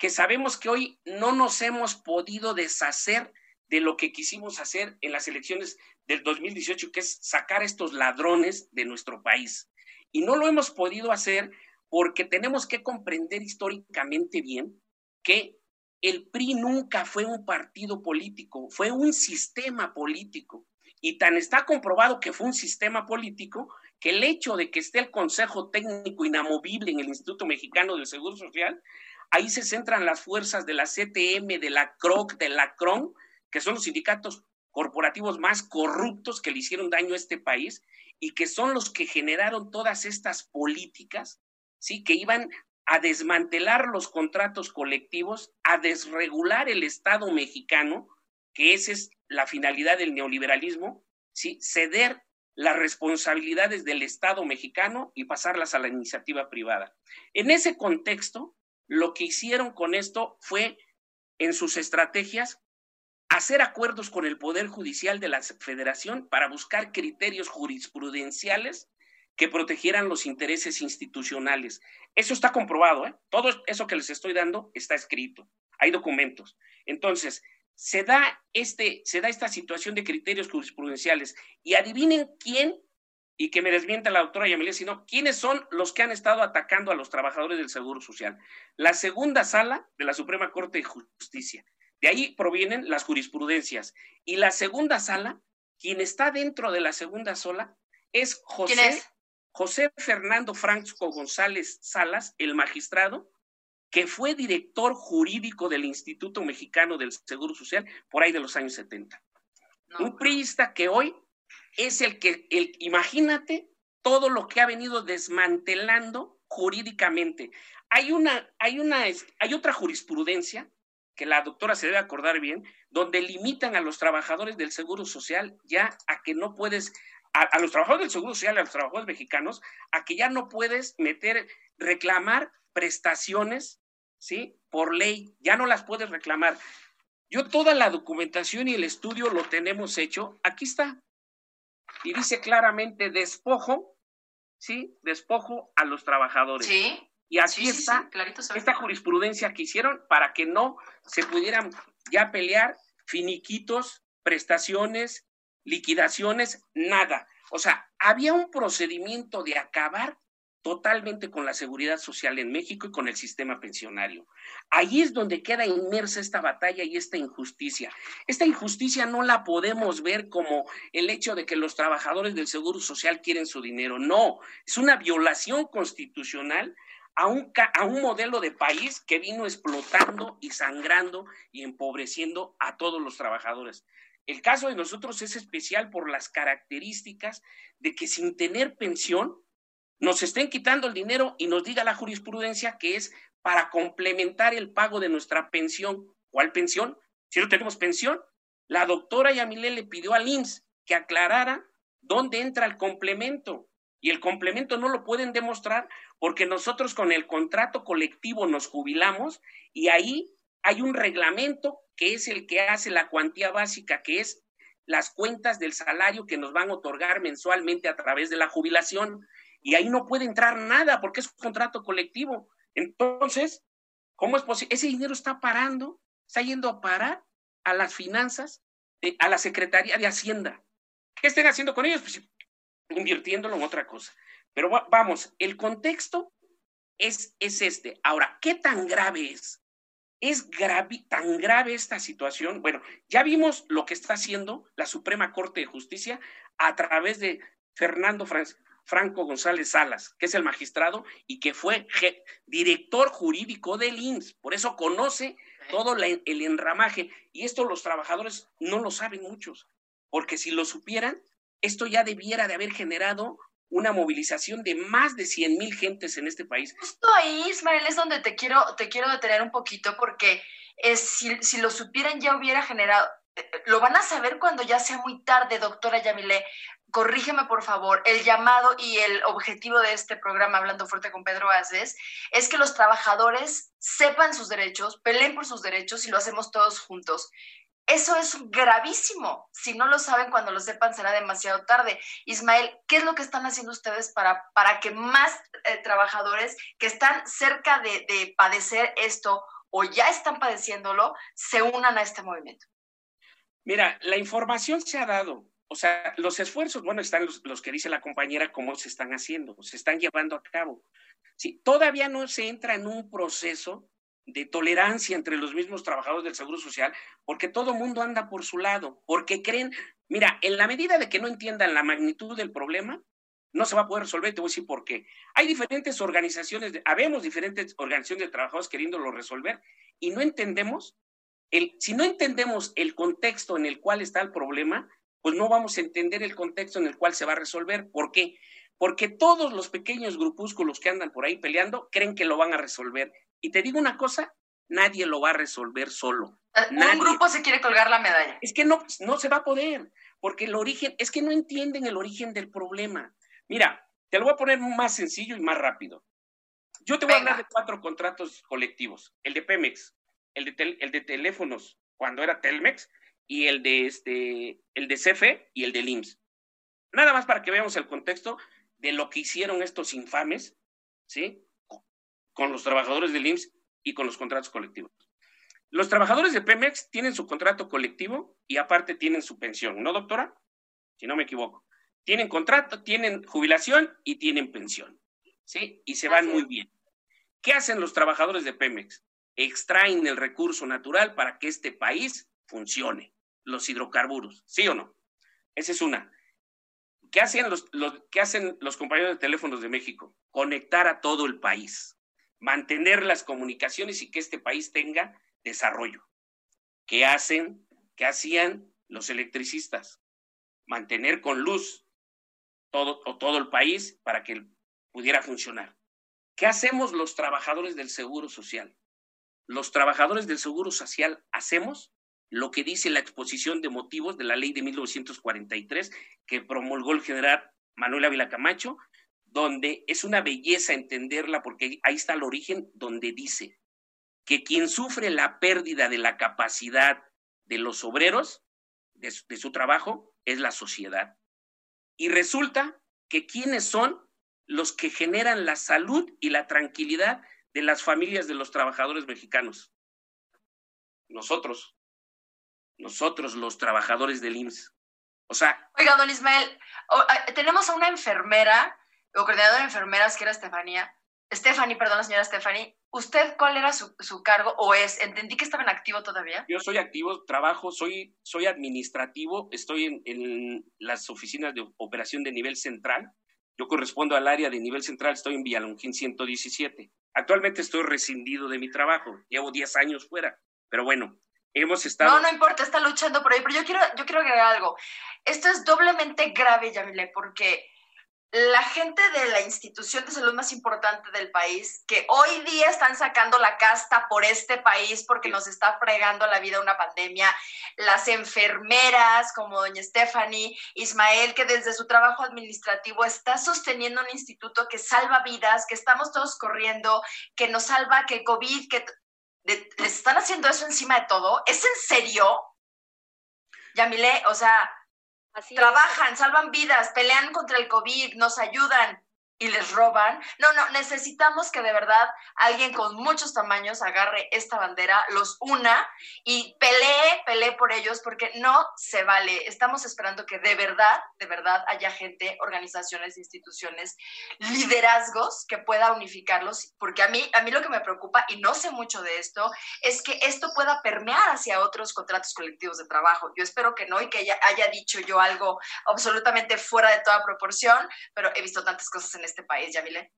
[SPEAKER 7] que sabemos que hoy no nos hemos podido deshacer de lo que quisimos hacer en las elecciones del 2018, que es sacar estos ladrones de nuestro país. Y no lo hemos podido hacer porque tenemos que comprender históricamente bien que el PRI nunca fue un partido político, fue un sistema político. Y tan está comprobado que fue un sistema político que el hecho de que esté el Consejo Técnico inamovible en el Instituto Mexicano del Seguro Social, ahí se centran las fuerzas de la CTM, de la CROC, de la CRON, que son los sindicatos corporativos más corruptos que le hicieron daño a este país y que son los que generaron todas estas políticas, ¿sí? Que iban a desmantelar los contratos colectivos, a desregular el Estado mexicano, que esa es la finalidad del neoliberalismo, ¿sí? Ceder las responsabilidades del Estado mexicano y pasarlas a la iniciativa privada. En ese contexto, lo que hicieron con esto fue, en sus estrategias, hacer acuerdos con el Poder Judicial de la Federación para buscar criterios jurisprudenciales que protegieran los intereses institucionales. Eso está comprobado, ¿eh? Todo eso que les estoy dando está escrito. Hay documentos. Entonces, se da, este, se da esta situación de criterios jurisprudenciales y adivinen quién, y que me desmienta la doctora Yamilet, sino quiénes son los que han estado atacando a los trabajadores del Seguro Social. La segunda sala de la Suprema Corte de Justicia. De ahí provienen las jurisprudencias. Y la segunda sala, quien está dentro de la segunda sala, es José, José Fernando Francisco González Salas, el magistrado, que fue director jurídico del Instituto Mexicano del Seguro Social por ahí de los años 70. Un priista que hoy es el que, el, imagínate todo lo que ha venido desmantelando jurídicamente. hay una, hay una, hay otra jurisprudencia que la doctora se debe acordar bien, donde limitan a los trabajadores del Seguro Social ya a que no puedes, a, los trabajadores del Seguro Social, a los trabajadores mexicanos, a que ya no puedes meter, reclamar prestaciones, ¿sí? Por ley, ya no las puedes reclamar. Yo toda la documentación y el estudio lo tenemos hecho, aquí está. Y dice claramente despojo, ¿sí? Despojo a los trabajadores.
[SPEAKER 1] Sí.
[SPEAKER 7] Y aquí está esta jurisprudencia que hicieron para que no se pudieran ya pelear finiquitos, prestaciones, liquidaciones, nada. O sea, había un procedimiento de acabar totalmente con la seguridad social en México y con el sistema pensionario. Ahí es donde queda inmersa esta batalla y esta injusticia. Esta injusticia no la podemos ver como el hecho de que los trabajadores del Seguro Social quieren su dinero. No, es una violación constitucional a un, a un modelo de país que vino explotando y sangrando y empobreciendo a todos los trabajadores. El caso de nosotros es especial por las características de que sin tener pensión nos estén quitando el dinero y nos diga la jurisprudencia que es para complementar el pago de nuestra pensión. ¿Cuál pensión? Si no tenemos pensión, la doctora Yamile le pidió al IMSS que aclarara dónde entra el complemento y el complemento no lo pueden demostrar porque nosotros con el contrato colectivo nos jubilamos y ahí hay un reglamento que es el que hace la cuantía básica, que es las cuentas del salario que nos van a otorgar mensualmente a través de la jubilación. Y ahí no puede entrar nada porque es un contrato colectivo. Entonces, ¿cómo es posible? Ese dinero está parando, está yendo a parar a las finanzas, a la Secretaría de Hacienda. ¿Qué estén haciendo con ellos? Pues invirtiéndolo en otra cosa. Pero vamos, el contexto es, es este. Ahora, ¿qué tan grave es? ¿Es grave, tan grave esta situación? Bueno, ya vimos lo que está haciendo la Suprema Corte de Justicia a través de Fernando Franco González Salas, que es el magistrado y que fue director jurídico del INS. Por eso conoce todo el enramaje. Y esto los trabajadores no lo saben muchos, porque si lo supieran, esto ya debiera de haber generado una movilización de más de 100 mil gentes en este país.
[SPEAKER 1] Justo ahí, Ismael, es donde te quiero, te quiero detener un poquito porque si, si lo supieran ya hubiera generado, eh, lo van a saber cuando ya sea muy tarde, doctora Yamile. Corrígeme, por favor. El llamado y el objetivo de este programa, Hablando Fuerte con Pedro Aces, es que los trabajadores sepan sus derechos, peleen por sus derechos y lo hacemos todos juntos. Eso es gravísimo. Si no lo saben, cuando lo sepan será demasiado tarde. Ismael, ¿qué es lo que están haciendo ustedes para, para que más eh, trabajadores que están cerca de, de padecer esto o ya están padeciéndolo se unan a este movimiento?
[SPEAKER 7] Mira, la información se ha dado. O sea, los esfuerzos, bueno, están los, que dice la compañera, cómo se están haciendo, se están llevando a cabo. Sí, todavía no se entra en un proceso de tolerancia entre los mismos trabajadores del Seguro Social, porque todo mundo anda por su lado, porque creen, mira, en la medida de que no entiendan la magnitud del problema, no se va a poder resolver, te voy a decir por qué. Hay diferentes organizaciones, habemos diferentes organizaciones de trabajadores queriéndolo resolver y no entendemos, el, si no entendemos el contexto en el cual está el problema, pues no vamos a entender el contexto en el cual se va a resolver. ¿Por qué? Porque todos los pequeños grupúsculos que andan por ahí peleando creen que lo van a resolver y te digo una cosa, nadie lo va a resolver solo.
[SPEAKER 1] Ah, un grupo se quiere colgar la medalla.
[SPEAKER 7] Es que no, no se va a poder, porque el origen, es que no entienden el origen del problema. Mira, te lo voy a poner más sencillo y más rápido. Yo te voy a hablar de cuatro contratos colectivos. El de Pemex, el de, el de teléfonos, cuando era Telmex, y el de, este, el de CFE y el de LIMS. Nada más para que veamos el contexto de lo que hicieron estos infames, ¿sí? con los trabajadores del IMSS y con los contratos colectivos. Los trabajadores de Pemex tienen su contrato colectivo y aparte tienen su pensión, ¿no, doctora? Si no me equivoco. Tienen contrato, tienen jubilación y tienen pensión, ¿sí? Y se van muy bien. ¿Qué hacen los trabajadores de Pemex? Extraen el recurso natural para que este país funcione, los hidrocarburos, ¿sí o no? Esa es una. ¿Qué hacen los, los, ¿qué hacen los compañeros de teléfonos de México? Conectar a todo el país mantener las comunicaciones y que este país tenga desarrollo. ¿Qué hacen? ¿Qué hacían los electricistas? Mantener con luz todo, todo el país para que pudiera funcionar. ¿Qué hacemos los trabajadores del Seguro Social? Los trabajadores del Seguro Social hacemos lo que dice la exposición de motivos de la ley de 1943 que promulgó el general Manuel Ávila Camacho, donde es una belleza entenderla porque ahí está el origen donde dice que quien sufre la pérdida de la capacidad de los obreros, de su, trabajo, es la sociedad. Y resulta que quienes son los que generan la salud y la tranquilidad de las familias de los trabajadores mexicanos. Nosotros, nosotros los trabajadores del IMSS. O sea...
[SPEAKER 1] Oiga, don Ismael, tenemos a una enfermera, o coordinadora de enfermeras, que era Estefanía. Stephanie, perdón, señora Stephanie. ¿Usted cuál era su, su, cargo o es? Entendí que estaba en activo todavía.
[SPEAKER 7] Yo soy activo, trabajo, soy, soy administrativo, estoy en, en las oficinas de operación de nivel central. Yo correspondo al área de nivel central, estoy en Villalongín 117. Actualmente estoy rescindido de mi trabajo, llevo 10 años fuera, pero bueno, hemos estado...
[SPEAKER 1] No, no importa, está luchando por ahí, pero yo quiero, yo quiero agregar algo. Esto es doblemente grave, Yamile, porque la gente de la institución de salud más importante del país, que hoy día están sacando la casta por este país porque nos está fregando la vida una pandemia, las enfermeras como doña Stephanie, Ismael, que desde su trabajo administrativo está sosteniendo un instituto que salva vidas, que estamos todos corriendo, que nos salva, que COVID, que les están haciendo eso encima de todo. ¿Es en serio? Yamile, o sea, Trabajan, salvan vidas, pelean contra el COVID, nos ayudan y les roban. No, no, necesitamos que de verdad alguien con muchos tamaños agarre esta bandera, los una y pelee, pelee por ellos porque no se vale. Estamos esperando que de verdad, de verdad haya gente, organizaciones, instituciones, liderazgos que pueda unificarlos, porque a mí, a mí lo que me preocupa, y no sé mucho de esto, es que esto pueda permear hacia otros contratos colectivos de trabajo. Yo espero que no y que haya, haya dicho yo algo absolutamente fuera de toda proporción, pero he visto tantas cosas en este país, Yamile?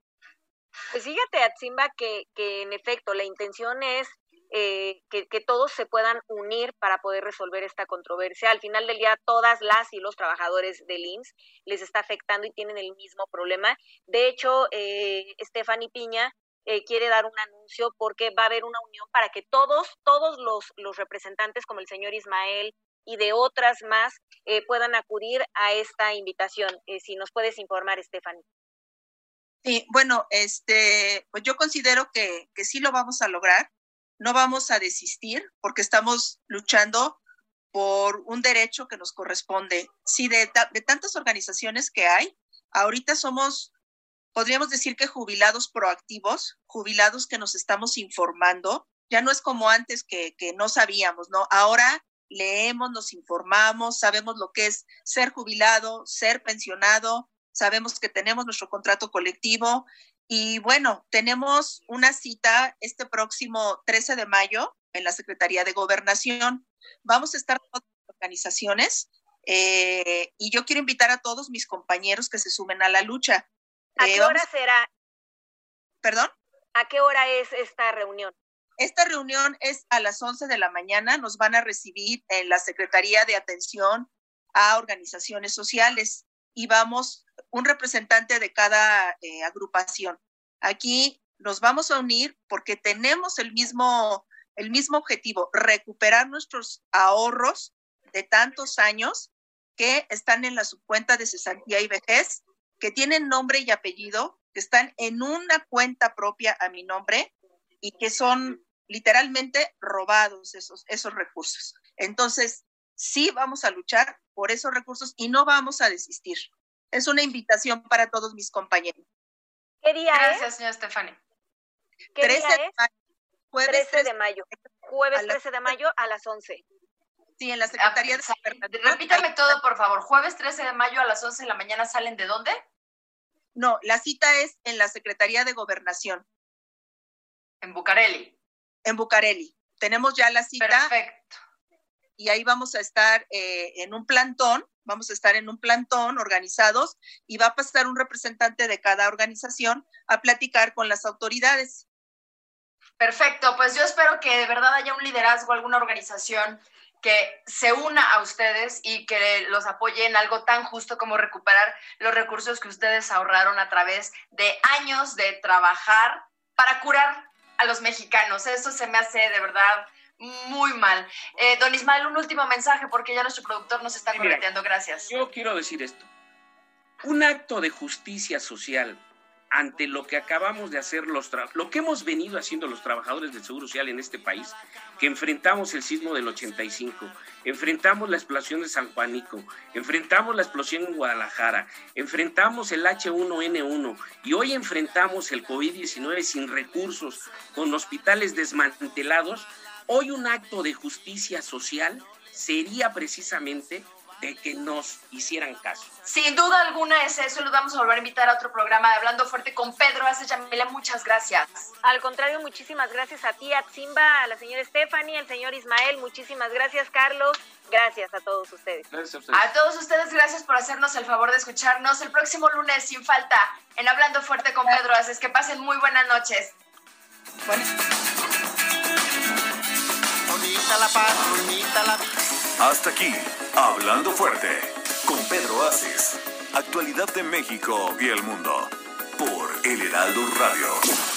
[SPEAKER 4] Pues fíjate, Atzimba, que, en efecto la intención es eh, que, todos se puedan unir para poder resolver esta controversia. Al final del día, todas las y los trabajadores del IMSS les está afectando y tienen el mismo problema. De hecho, eh, Stephanie Piña eh, quiere dar un anuncio porque va a haber una unión para que todos, todos los, los representantes, como el señor Ismael y de otras más, eh, puedan acudir a esta invitación. si nos puedes informar, Stephanie.
[SPEAKER 5] Sí, bueno, este, pues yo considero que, que sí lo vamos a lograr. No vamos a desistir porque estamos luchando por un derecho que nos corresponde. Sí, de, de tantas organizaciones que hay, ahorita somos, podríamos decir que jubilados proactivos, jubilados que nos estamos informando. Ya no es como antes que, que no sabíamos, ¿no? Ahora leemos, nos informamos, sabemos lo que es ser jubilado, ser pensionado, sabemos que tenemos nuestro contrato colectivo y bueno, tenemos una cita este próximo 13 de mayo en la Secretaría de Gobernación. Vamos a estar todas las organizaciones eh, y yo quiero invitar a todos mis compañeros que se sumen a la lucha.
[SPEAKER 4] ¿A eh, qué hora será?
[SPEAKER 5] ¿Perdón?
[SPEAKER 4] ¿A qué hora es esta reunión?
[SPEAKER 5] Esta reunión es a las 11 de la mañana. Nos van a recibir en la Secretaría de Atención a Organizaciones Sociales y vamos un representante de cada eh, agrupación. Aquí nos vamos a unir porque tenemos el mismo, el mismo objetivo, recuperar nuestros ahorros de tantos años que están en la subcuenta de cesantía y vejez, que tienen nombre y apellido, que están en una cuenta propia a mi nombre y que son literalmente robados esos, esos recursos. Entonces, sí vamos a luchar por esos recursos y no vamos a desistir. Es una invitación para todos mis compañeros.
[SPEAKER 4] ¿Qué día
[SPEAKER 1] Gracias, señora Estefania.
[SPEAKER 4] ¿Qué 13 día es? Jueves 13 de mayo. Jueves 13 de mayo a las 11.
[SPEAKER 5] Sí, en la Secretaría de
[SPEAKER 1] Gobernación. Repítame todo, por favor. Jueves 13 de mayo a las 11 de la mañana salen de dónde?
[SPEAKER 5] No, la cita es en la Secretaría de Gobernación.
[SPEAKER 1] En Bucareli.
[SPEAKER 5] En Bucareli. Tenemos ya la cita.
[SPEAKER 1] Perfecto.
[SPEAKER 5] Y ahí vamos a estar eh, en un plantón vamos a estar en un plantón organizados y va a pasar un representante de cada organización a platicar con las autoridades.
[SPEAKER 1] Perfecto, pues yo espero que de verdad haya un liderazgo, alguna organización que se una a ustedes y que los apoye en algo tan justo como recuperar los recursos que ustedes ahorraron a través de años de trabajar para curar a los mexicanos. Eso se me hace de verdad muy mal. Eh, don Ismael, un último mensaje porque ya nuestro productor nos está conectando. Gracias.
[SPEAKER 7] Yo quiero decir esto. Un acto de justicia social ante lo que acabamos de hacer los lo que hemos venido haciendo los trabajadores del Seguro Social en este país, que enfrentamos el sismo del 85, enfrentamos la explosión de San Juanico, enfrentamos la explosión en Guadalajara, enfrentamos el H1N1 y hoy enfrentamos el COVID-19 sin recursos, con hospitales desmantelados, hoy un acto de justicia social sería precisamente de que nos hicieran caso.
[SPEAKER 1] Sin duda alguna es eso, los vamos a volver a invitar a otro programa de Hablando Fuerte con Pedro Ace Yamila, muchas gracias.
[SPEAKER 4] Al contrario, muchísimas gracias a ti, a Simba, a la señora Stephanie, al señor Ismael, muchísimas gracias, Carlos. Gracias a todos ustedes.
[SPEAKER 7] Gracias a ustedes.
[SPEAKER 1] A todos ustedes, gracias por hacernos el favor de escucharnos el próximo lunes sin falta en Hablando Fuerte con Pedro Aces. Que pasen muy buenas noches.
[SPEAKER 8] Hasta aquí, Hablando Fuerte, con Pedro Aces. Actualidad de México y el mundo, por El Heraldo Radio.